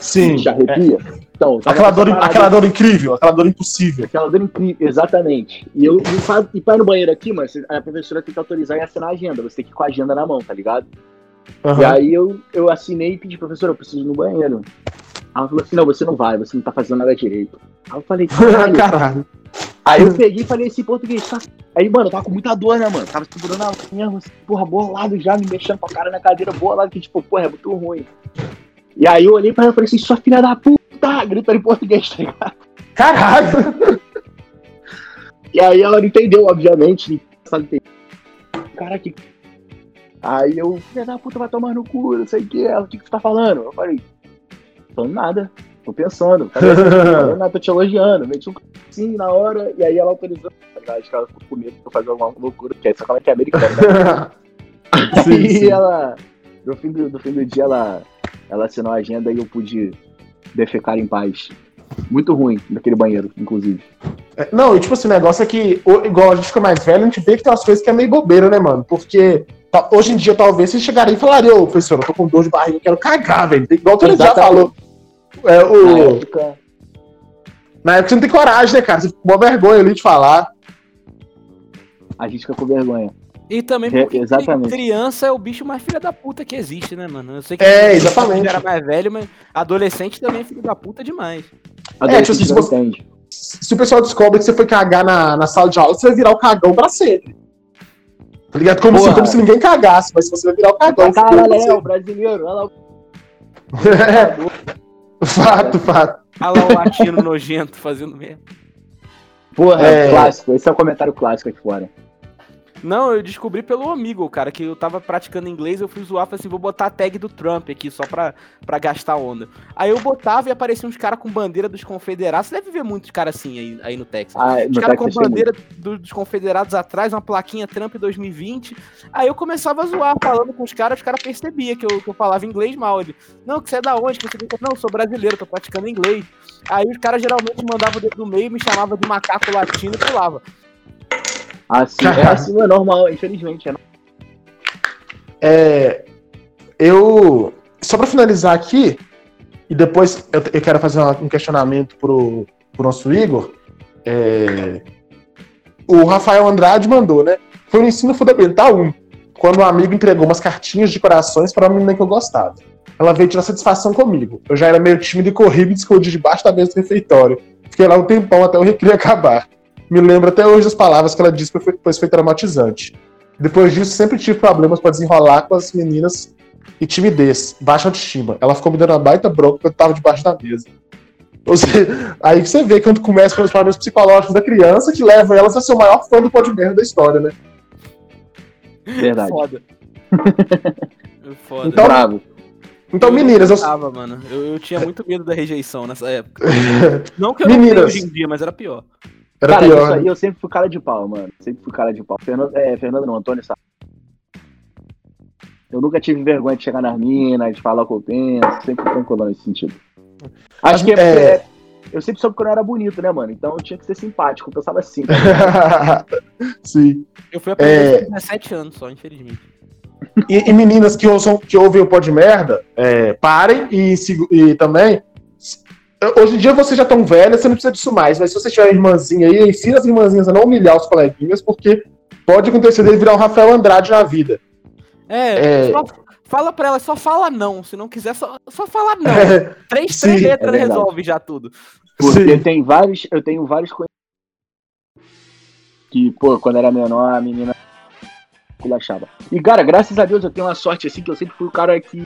Sim. Te arrepia? Então, eu tava Aquela dor, parada. aquela dor incrível, aquela dor impossível. Aquela dor incrível, exatamente. E eu e pra, e no banheiro aqui, mano, você- a professora tem que autorizar e assinar a agenda. Você tem que ir com a agenda na mão, tá ligado? E Aham. aí eu, eu assinei e pedi, professora, eu preciso ir no banheiro. Ela falou assim, não, você não vai, você não tá fazendo nada direito. Aí eu falei, caralho. <laughs> Caralho. Aí eu peguei e falei assim em português, tá? Aí, mano, eu tava com muita dor, né, mano? Tava segurando a unha, assim, porra, bolado já, me mexendo pra cara na cadeira, bolado, que tipo, porra, é muito ruim. E aí eu olhei pra ela e falei assim, sua filha da puta, gritando em português, tá ligado? Caralho. E aí ela não entendeu, obviamente. Sabe, entendeu? Cara, que. Aí eu, filha da puta, vai tomar no cu, não sei o que. Ela, o que, que você tá falando? Eu falei, falando nada, tô pensando. Cadê você? Tô te elogiando. Meti um sim na hora, e aí ela autorizou. Acho que ela ficou com medo de eu fazer alguma loucura, porque essa ela que é americana, né? <laughs> sim, Aí sim. ela, no fim do, no fim do dia, ela, ela assinou a agenda e eu pude defecar em paz. Muito ruim naquele banheiro, inclusive. É, Não, e tipo assim, o negócio é que, igual a gente fica mais velho, a gente vê que tem umas coisas que é meio bobeira, né, mano? Porque tá, hoje em dia, talvez, você chegaria e falaria, ô, professor, eu tô com dor de barriga, eu quero cagar, velho. Igual você já falou. É, Na o... época, Na época você não tem coragem, né, cara? Você fica com vergonha ali de falar. a gente fica com vergonha. E também É, porque exatamente. criança é o bicho mais filha da puta que existe, né, mano? Eu sei que É, exatamente. era mais velho, mas adolescente também é filho da puta demais. Adolescente tipo assim, se você-. Se o pessoal descobre que você foi cagar na, na sala de aula, você vai virar o cagão pra sempre. Tá ligado? Como, se, Porra. como se ninguém cagasse, mas você vai virar o cagão. Caralho, é o brasileiro. Olha lá, É, <laughs> fato, fato. Olha lá o latino nojento fazendo merda. Porra, É. clássico. Esse é o comentário clássico aqui fora. Não, eu descobri pelo amigo, cara, que eu tava praticando inglês, eu fui zoar, falei assim, vou botar a tag do Trump aqui, só pra, pra gastar onda. Aí eu botava e aparecia uns caras com bandeira dos confederados, você deve ver muitos caras assim aí, aí no Texas. Ah, Os caras com bandeira do- dos confederados atrás, uma plaquinha Trump 2020. Aí eu começava a zoar, falando com os caras, os caras percebiam que eu, que eu falava inglês mal. Ele, não, que você é da onde? Que você... Não, eu sou brasileiro, tô praticando inglês. Aí os caras geralmente mandavam o dedo no meio, me chamavam de macaco latino e pulava. Assim, é assim, é normal, infelizmente. É É, eu. Só pra finalizar aqui, e depois eu, eu quero fazer um questionamento pro, pro nosso Igor. é, o Rafael Andrade mandou, né? Foi no ensino fundamental 1, quando um amigo entregou umas cartinhas de corações para uma menina que eu gostava. Ela veio tirar satisfação comigo. Eu já era meio tímido e corri me escondi debaixo da mesa do refeitório. Fiquei lá um tempão até o recreio acabar. Me lembro até hoje das palavras que ela disse, pois foi, foi traumatizante. Depois disso, sempre tive problemas para desenrolar com as meninas e timidez, baixa autoestima. Ela ficou me dando uma baita bronca quando eu tava debaixo da mesa. Ou seja, <laughs> aí você vê quando começa os problemas psicológicos da criança que levam elas a ser o maior fã do pode merda da história, né? verdade. Foda. Foda. Então, Bravo. Então, Eu meninas, eu... tava, mano. Eu, eu tinha muito medo da rejeição nessa época. <laughs> Não que eu não Meninas. tenho hoje em dia, mas era pior. Era cara, pior. isso né? aí eu sempre fui cara de pau, mano. Sempre fui cara de pau. Fernando, é, Fernando não, Antônio sabe. Eu nunca tive vergonha de chegar nas minas, de falar o que eu penso, sempre fui tranquilão nesse sentido. Acho que é, porque É. eu sempre soube que eu não era bonito, né, mano? Então eu tinha que ser simpático, eu pensava assim. <laughs> Sim. Eu fui aprender É. com 17 anos só, infelizmente. E, e meninas que, ouçam, que ouvem o Pod Merda, é, parem e, e também. Hoje em dia vocês já estão velhas, você não precisa disso mais, mas se você tiver uma irmãzinha aí, ensina as irmãzinhas a não humilhar os coleguinhas, porque pode acontecer dele virar um Rafael Andrade na vida. É, É. só Fala pra ela, só fala não. Se não quiser, só, só fala não. <laughs> É, Três, sim, três é letras verdade. resolve já tudo. Porque tem vários, eu tenho vários que, pô, quando era menor, a menina culachava. E, cara, graças a Deus eu tenho uma sorte, assim, que eu sempre fui o cara que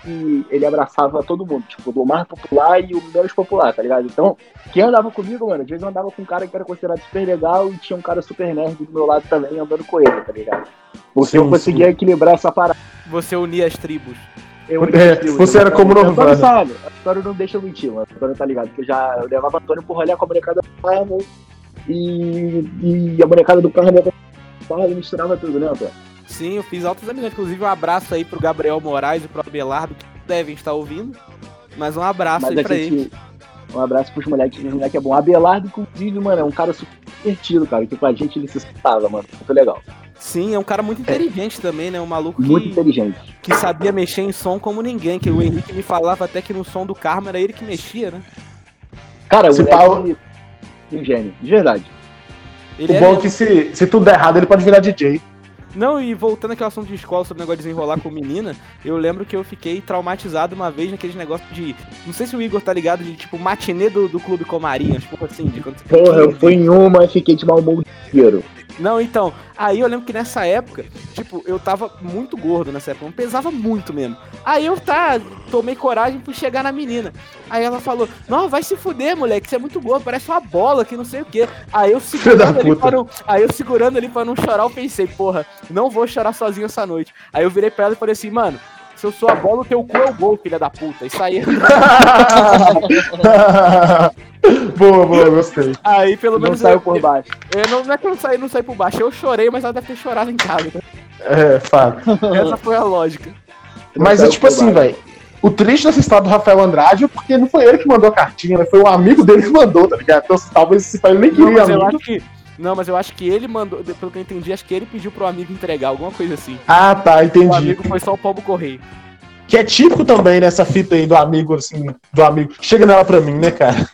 ele abraçava todo mundo. Tipo, do mais popular e o menos popular, tá ligado? Então, quem andava comigo, mano, às vezes eu andava com um cara que era considerado super legal e tinha um cara super nerd do meu lado também andando com ele, tá ligado? Porque Sim, eu conseguia equilibrar essa parada. Você unir as tribos. Eu É, você era como Antônio Norvana. sabe, o Antônio não deixa eu mentir, mano. O Antônio tá ligado. Que eu já eu levava Antônio pro rolê com a molecada do carro e, e a molecada do carro levava pro carro e misturava tudo, né, Antônio? Sim, eu fiz altas amizades. Inclusive, um abraço aí pro Gabriel Moraes e pro Abelardo, que devem estar ouvindo. Mas um abraço Mas aí pra eles. gente. Um abraço pros moleques, os moleques é bom. Abelardo, inclusive, mano, é um cara super divertido, cara. Que com a gente ele se sustava, mano. Muito legal. Sim, é um cara muito inteligente também, né? Um maluco Muito que, inteligente. que sabia mexer em som como ninguém. Que o Henrique me falava até que no som do Karma era ele que mexia, né? Cara, o Se moleque. Um gênio, de verdade. Ele O é bom é mesmo. que se, se tudo der errado, ele pode virar DJ. Não, e voltando àquele assunto de escola sobre o negócio de desenrolar com menina, eu lembro que eu fiquei traumatizado uma vez naqueles negócios de. Não sei se o Igor tá ligado, de tipo matinê do, do Clube Comarinhas, tipo assim, de quando Porra, eu 15. fui em uma e fiquei de mau humor inteiro. Não, então, aí eu lembro que nessa época, tipo, eu tava muito gordo nessa época, eu pesava muito mesmo. Aí eu tá, tomei coragem pra chegar na menina. Aí ela falou, não, vai se fuder, moleque, você é muito gordo, parece uma bola que não sei o quê. Aí eu segurando ali pra não, aí eu segurando ali pra não chorar, eu pensei, porra, não vou chorar sozinho essa noite. Aí eu virei pra ela e falei assim, mano, se eu sou a bola, o teu cu é o gol, filha da puta. E saí. <laughs> boa, boa, gostei. Aí pelo Não menos saiu eu, por baixo. eu não, não é que eu saí, não saí por baixo, eu chorei, mas ela deve ter chorado em casa. É, fato. <laughs> Essa foi a lógica. Mas Não é saiu tipo assim, velho. O triste dessa história do Rafael Andrade é porque não foi ele que mandou a cartinha, né? Foi um amigo dele que mandou, tá ligado? Então talvez esse pai nem Não, queria mas eu amigo. acho que. Não, mas eu acho que ele mandou, pelo que eu entendi, acho que ele pediu pro amigo entregar, alguma coisa assim. Ah, tá, O entendi. amigo foi só o pombo correio. Que é típico também nessa fita aí do amigo, assim, do amigo. Chega nela pra mim, né, cara?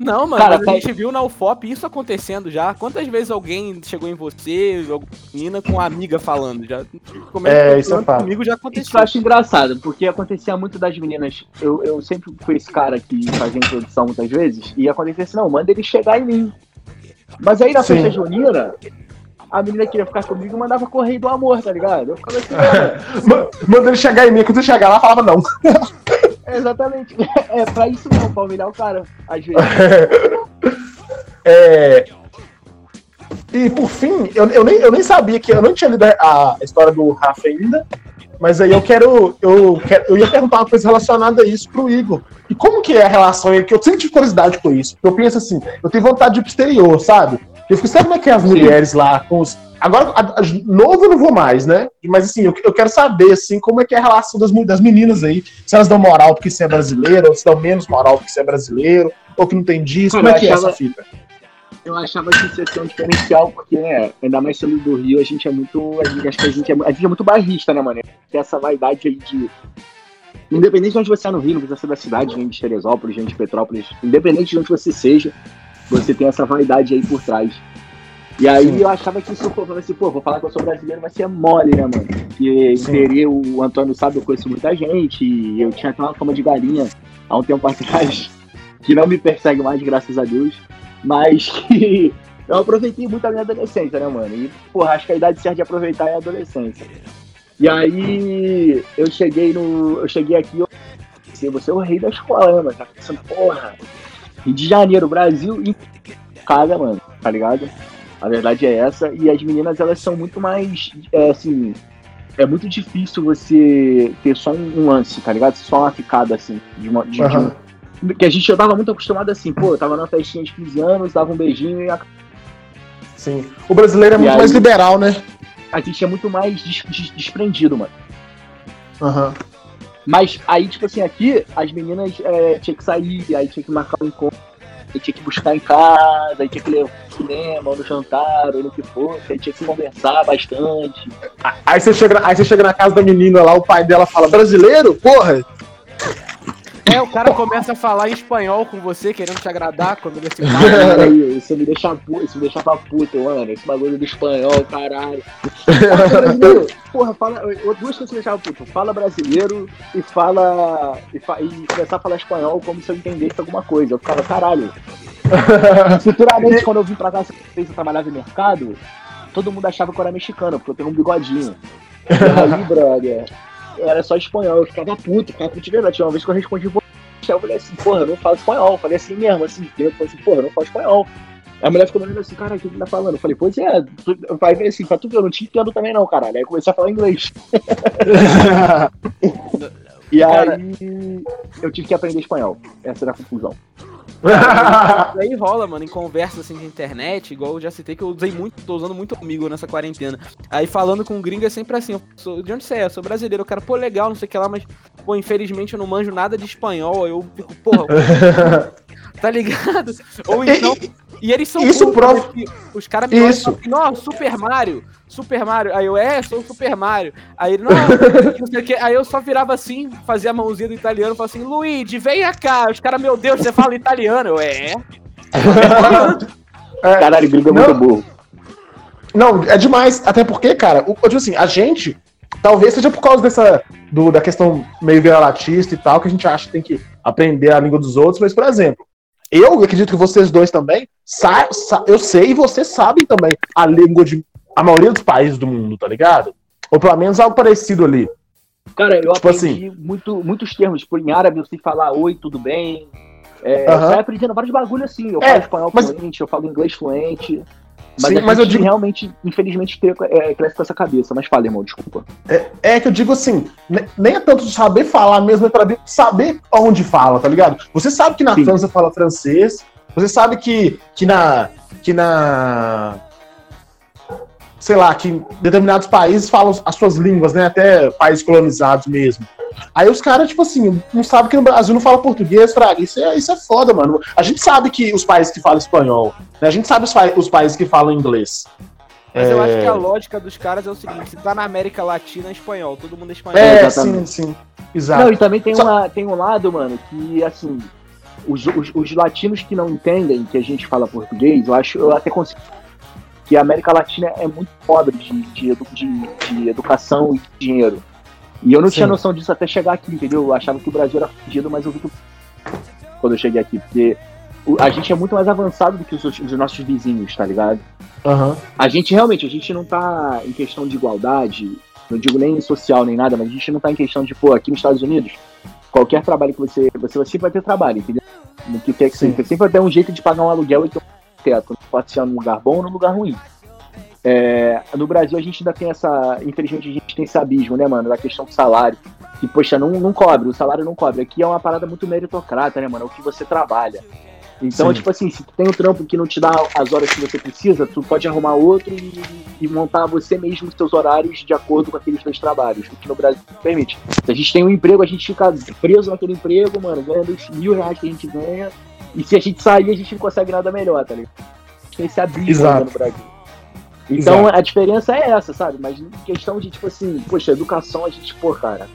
Não, mano, Cara, mas tá- a gente viu na UFOP isso acontecendo já. Quantas vezes alguém chegou em você, alguma menina, com uma amiga falando? Já, como É, isso é fato. comigo já Isso eu aconteceu. acho engraçado, porque acontecia muito das meninas. Eu, eu sempre fui esse cara que fazia introdução muitas vezes, e acontecia assim, não, manda ele chegar em mim. Mas aí na Sim. festa junina, a menina queria ficar comigo e mandava correio do amor, tá ligado? Eu ficava assim, mano, <laughs> Ma- Manda ele chegar em mim, quando ele chegar lá, falava não. é <laughs> exatamente. É pra isso não, pra humilhar o cara, às vezes. <laughs> É. E por fim, eu, eu, nem, eu nem sabia que eu não tinha lido a, a história do Rafa ainda, mas aí eu quero, eu quero. Eu ia perguntar uma coisa relacionada a isso pro Igor. E como que é a relação? Que eu sempre tive curiosidade com isso. Eu penso assim, eu tenho vontade de ir pro exterior, sabe? Eu fico, sabe como é que é as mulheres lá com os. Agora, a- a- novo eu não vou mais, né? Mas assim, eu, eu quero saber, assim, como é que é a relação das, das meninas aí. Se elas dão moral porque você é brasileiro, ou se dão menos moral porque você é brasileiro, ou que não tem disso. Como é que é achava- essa fita? Eu achava que isso ia ser um diferencial, porque, né, ainda mais sendo do Rio, a gente é muito. A gente, acho que a gente é, a gente é muito barrista, né, mano? Tem essa vaidade aí de. Independente de onde você é no Rio, não precisa ser da cidade, gente de Teresópolis, gente de Petrópolis, independente de onde você seja, você tem essa vaidade aí por trás. E aí Sim. eu achava que isso, pô, eu falei assim, pô, vou falar que eu sou brasileiro, vai ser mole, né, mano? Porque o Antônio sabe, eu conheço muita gente, e eu tinha até uma fama de galinha há um tempo atrás, <laughs> que não me persegue mais, graças a Deus, mas que <laughs> eu aproveitei muito a minha adolescência, né, mano? E, porra, acho que a idade certa de aproveitar é a adolescência. E aí eu cheguei no. Eu cheguei aqui, eu pensei, você é o rei da escola, né, mano? Tá pensando, porra, Rio de Janeiro, Brasil e casa, mano, tá ligado? A verdade é essa, e as meninas elas são muito mais, é, assim, é muito difícil você ter só um, lance, tá ligado? Só uma ficada, assim, de uma, de, de Aham. um- que a gente eu tava muito acostumado assim, pô, eu tava numa festinha de 15 anos, dava um beijinho e Sim. O brasileiro é E muito aí? mais liberal, né? a gente é muito mais des- des- desprendido, mano. Aham. Mas aí, tipo assim, aqui, as meninas é, tinha que sair, aí tinha que marcar um encontro, aí tinha que buscar em casa, aí tinha que levar no cinema, ou no jantar, ou no que fosse, aí tinha que conversar bastante. Aí você, chega, aí você chega na casa da menina lá, o pai dela fala, brasileiro? Porra! É, o cara começa a falar em espanhol com você, querendo te agradar quando ele se <laughs> fala. isso me deixa puto, isso me deixa pra puta, mano. Esse bagulho do espanhol, caralho. porra, fala. Duas coisas que me deixavam puto. Fala brasileiro e fala. E, fa, e começar a falar espanhol como se eu entendesse alguma coisa. Eu ficava, caralho. <laughs> Futuramente, quando eu vim pra cá, eu trabalhava em mercado, todo mundo achava que eu era mexicano, porque eu tenho um bigodinho. <laughs> E aí, brother, era só espanhol. Eu ficava puto, ficava puto de verdade. Tinha uma vez que eu respondi, eu falei assim, porra, eu não falo espanhol. Eu falei assim mesmo, assim, eu falei assim, porra, eu não falo espanhol. A mulher ficou olhando assim, cara, o que ele tá falando? Eu falei, pois é, vai ver assim, pra tu ver, eu não te entendo também não, caralho. Aí eu comecei a falar inglês. <laughs> e aí eu tive que aprender espanhol. Essa era a conclusão. Aí rola, mano, em conversa assim de internet, igual eu já citei que eu usei muito, tô usando muito amigo nessa quarentena. Aí falando com gringo é sempre assim, sou, de onde você é? Eu sou brasileiro, o cara, pô, legal, não sei o que lá, mas, pô, infelizmente eu não manjo nada de espanhol, eu fico, porra, <laughs> tá ligado? <laughs> Ou então, <laughs> e eles são Isso prova. Os caras me Isso. assim, ó, Super Mario, Super Mario. Aí eu, é, sou o Super Mario. Aí ele, não, não <laughs> sei o que. Aí eu só virava assim, fazia a mãozinha do italiano, falava assim, Luigi, venha cá. Os caras, meu Deus, você fala italiano? Eu, é. é Caralho, gringo é muito burro. Não, é demais. Até porque, cara, o, tipo assim, a gente, talvez seja por causa dessa, do, da questão meio viralatista e tal, que a gente acha que tem que aprender a língua dos outros, mas, por exemplo, eu acredito que vocês dois também, sa, sa eu sei e vocês sabem também a língua de a maioria dos países do mundo, tá ligado? Ou pelo menos algo parecido ali. Cara, eu tipo aprendi assim, muito, muitos termos. Tipo, em árabe eu sei falar oi, tudo bem. É, uh -huh. Eu saio aprendendo vários bagulho assim. Eu é, falo espanhol mas... fluente, eu falo inglês fluente. Mas, Sim, mas eu digo... realmente, infelizmente, é, cresce com essa cabeça. Mas fala, irmão, desculpa. É, é que eu digo assim, nem é tanto saber falar mesmo, é pra saber onde fala, tá ligado? Você sabe que na Sim. França fala francês, você sabe que, que na. que na. Sei lá, que determinados países falam as suas línguas, né? Até países colonizados mesmo. Aí os caras, tipo assim, não sabem que no Brasil não fala português, fraga. Isso é, isso é foda, mano. A gente sabe que os países que falam espanhol, né? A gente sabe os, os países que falam inglês. Mas é... eu acho que a lógica dos caras é o seguinte: se tá na América Latina, é espanhol. Todo mundo é espanhol. É, Exatamente. sim, sim. Exato. Não, e também tem, Só... uma, tem um lado, mano, que, assim, os, os, os, latinos que não entendem que a gente fala português, eu acho, eu até consigo que a América Latina é muito pobre de, de, de, de educação e de dinheiro. E eu não Sim. tinha noção disso até chegar aqui, entendeu? Eu achava que o Brasil era fudido, mas eu vi que quando eu cheguei aqui, porque a gente é muito mais avançado do que os, os nossos vizinhos, tá ligado? Uhum. A gente realmente, a gente não tá em questão de igualdade, não digo nem social nem nada, mas a gente não tá em questão de, pô, aqui nos Estados Unidos, qualquer trabalho que você. Você sempre vai ter trabalho, entendeu? No que quer que seja. Você sempre vai ter um jeito de pagar um aluguel e ter um teto. Pode ser num lugar bom ou num lugar ruim. É, no Brasil a gente ainda tem essa. Infelizmente a gente tem esse abismo, né, mano? Da questão do salário. Que, poxa, não, não cobre, o salário não cobre. Aqui é uma parada muito meritocrata, né, mano? É o que você trabalha. Então, Sim. tipo assim, se tu tem um trampo que não te dá as horas que você precisa, tu pode arrumar outro e, e montar você mesmo os seus horários de acordo com aqueles dois trabalhos, o que no Brasil permite. Se a gente tem um emprego, a gente fica preso naquele emprego, mano, ganhando os mil reais que a gente ganha, e se a gente sair, a gente não consegue nada melhor, tá ligado? Tem esse abismo no Brasil. Então Exato. a diferença é essa, sabe? Mas questão de, tipo assim, poxa, educação, a gente, pô, cara.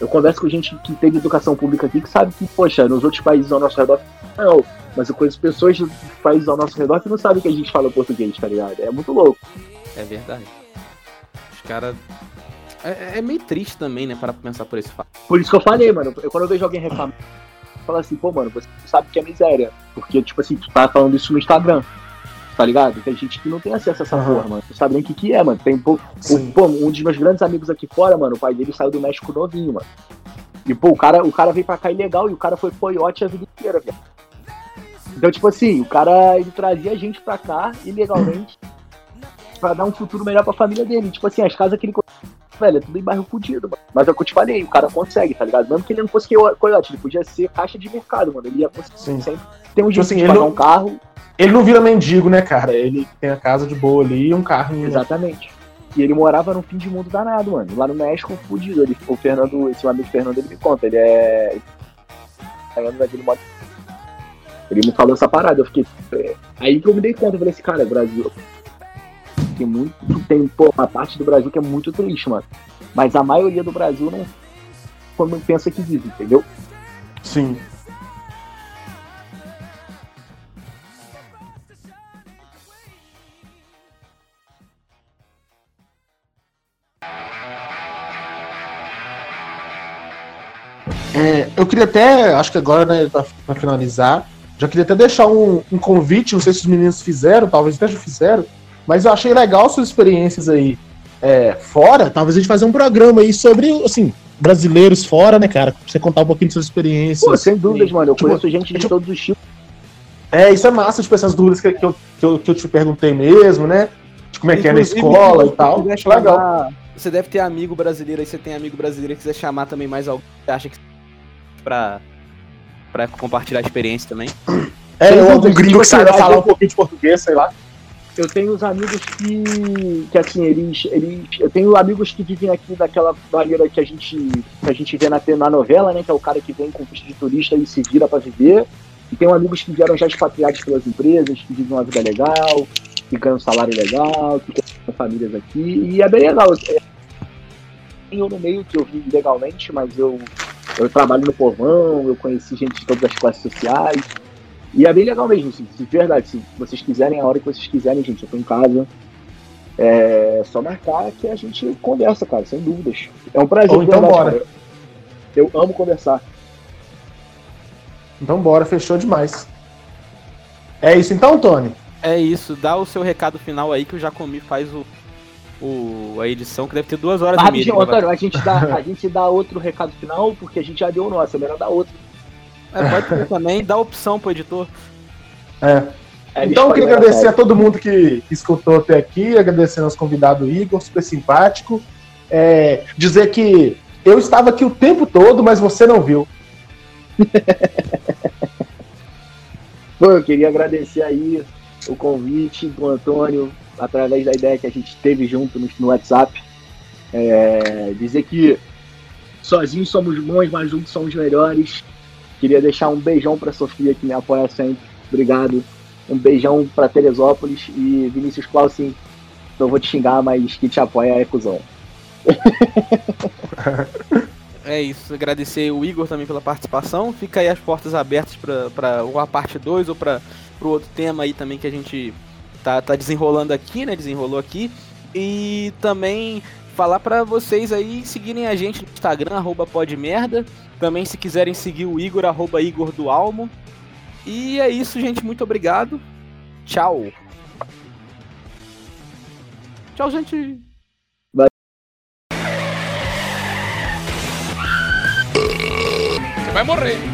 Eu converso com gente que teve educação pública aqui que sabe que, poxa, nos outros países ao nosso redor, não. Mas eu conheço pessoas de países ao nosso redor que não sabem que a gente fala português, tá ligado? É muito louco. É verdade. Os caras. É, é, meio triste também, né, para pensar por esse fato. Por isso que eu falei, mano. Eu, quando eu vejo alguém reclamar, fala assim, pô, mano, você sabe que é miséria. Porque, tipo assim, tu tá falando isso no Instagram tá ligado? Tem gente que não tem acesso a essa uhum. porra, mano. Tu sabe nem o que que é, mano. Tem pô, o, pô, um dos meus grandes amigos aqui fora, mano, o pai dele saiu do México novinho, mano. E, pô, o cara, o cara veio pra cá ilegal e o cara foi coiote a vida inteira, velho. Então, tipo assim, o cara, ele trazia a gente pra cá ilegalmente <laughs> pra dar um futuro melhor pra família dele. Tipo assim, as casas que ele velho, é tudo em bairro fudido, mano. Mas é o que eu te falei, o cara consegue, tá ligado? Mesmo que ele não fosse coiote, ele podia ser caixa de mercado, mano. Ele ia conseguir Sim. sempre ter um tipo jeito assim, de pagar não... um carro ele não vira mendigo, né, cara? Ele tem a casa de boa ali e um carro. Exatamente. E ele morava no fim de mundo danado, mano. Lá no México, fudido. Ele, o Fernando, esse amigo Fernando, ele me conta. Ele é. Ele, ele me falou essa parada. Eu fiquei. É... Aí que eu me dei conta. Eu falei assim, cara, Brasil. Tem muito. Tem, pô, uma parte do Brasil que é muito triste, mano. Mas a maioria do Brasil não. Como pensa que vive, entendeu? Sim. É, eu queria até, acho que agora, né, pra, pra finalizar, já queria até deixar um, um, convite, não sei se os meninos fizeram, talvez até já fizeram, mas eu achei legal suas experiências aí é, fora, talvez a gente fazer um programa aí sobre, assim, brasileiros fora, né, cara? Pra você contar um pouquinho de suas experiências. Pô, sem dúvidas, mano, eu tipo, conheço gente de tipo, todos os tipos. É, isso é massa, tipo, essas dúvidas que, que, eu, que, eu, que eu te perguntei mesmo, né? De como é que é na escola e tal. Legal. Você deve ter amigo brasileiro aí, você tem amigo brasileiro que quiser chamar também mais alguém que acha que pra, pra compartilhar a experiência também. <coughs> É, ou algum gringo que saiba falar um pouquinho de português, sei lá. Eu tenho os amigos que, que assim, eles, eles. Eu tenho amigos que vivem aqui daquela maneira que a gente, que a gente vê na, na novela, né? Que é o cara que vem com visto de turista e se vira para viver. E tenho amigos que vieram já expatriados pelas empresas, que vivem uma vida legal, que ganham um salário legal, que têm famílias aqui. E é bem legal. É, eu no meio que eu vivo legalmente, mas eu eu trabalho no povão, eu conheci gente de todas as classes sociais. E é bem legal mesmo, assim, de verdade. Se vocês quiserem, a hora que vocês quiserem, gente, eu tô em casa. É só marcar que a gente conversa, cara, sem dúvidas. É um prazer. Ou então verdade, bora. Cara. Eu amo conversar. Então bora, fechou demais. É isso então, Tony? É isso, dá o seu recado final aí que o Jacomi faz o, o, a edição, que deve ter duas horas ah, e meia. Antônio, a gente, dá, a <laughs> gente dá outro recado final, porque a gente já deu o nosso, é melhor dar outro. É, pode ter também, dá opção pro editor. É. é então, eu queria agradecer a todo mundo que, que escutou até aqui, agradecer ao nosso convidado Igor, super simpático. É, dizer que eu estava aqui o tempo todo, mas você não viu. <laughs> Pô, eu queria agradecer aí o convite do Antônio, através da ideia que a gente teve junto no, no WhatsApp. É, dizer que sozinhos somos bons, mas juntos somos melhores. Queria deixar um beijão para Sofia, que me apoia sempre. Obrigado. Um beijão para Teresópolis e Vinícius Clausen. Não vou te xingar, mas que te apoia é cuzão. <laughs> É isso, agradecer o Igor também pela participação. Fica aí as portas abertas para a parte 2 ou para o outro tema aí também que a gente tá, tá desenrolando aqui, né? Desenrolou aqui. E também falar para vocês aí seguirem a gente no Instagram, arroba podmerda. Também se quiserem seguir o Igor, arroba Igor do Almo. E é isso, gente. Muito obrigado. Tchau. Tchau, gente. Vai. Você vai morrer.